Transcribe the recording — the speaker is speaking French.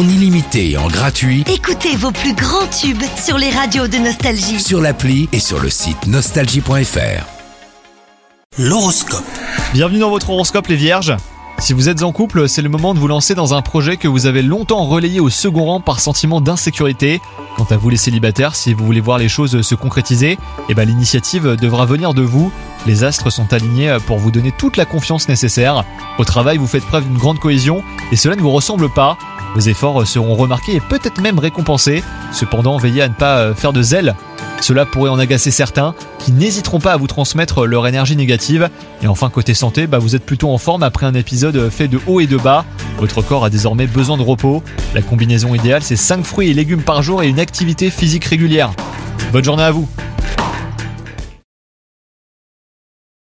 en illimité et en gratuit Écoutez vos plus grands tubes sur les radios de Nostalgie. sur l'appli et sur le site nostalgie.fr. L'horoscope. Bienvenue dans votre horoscope les vierges. Si vous êtes en couple, c'est le moment de vous lancer dans un projet que vous avez longtemps relayé au second rang par sentiment d'insécurité. Quant à vous les célibataires, si vous voulez voir les choses se concrétiser, eh ben l'initiative devra venir de vous. Les astres sont alignés pour vous donner toute la confiance nécessaire. Au travail, vous faites preuve d'une grande cohésion et cela ne vous ressemble pas. Vos efforts seront remarqués et peut-être même récompensés. Cependant, veillez à ne pas euh, faire de zèle. Cela pourrait en agacer certains qui n'hésiteront pas à vous transmettre leur énergie négative. Et enfin, côté santé, bah, vous êtes plutôt en forme après un épisode fait de haut et de bas. Votre corps a désormais besoin de repos. La combinaison idéale, c'est 5 fruits et légumes par jour et une activité physique régulière. Bonne journée à vous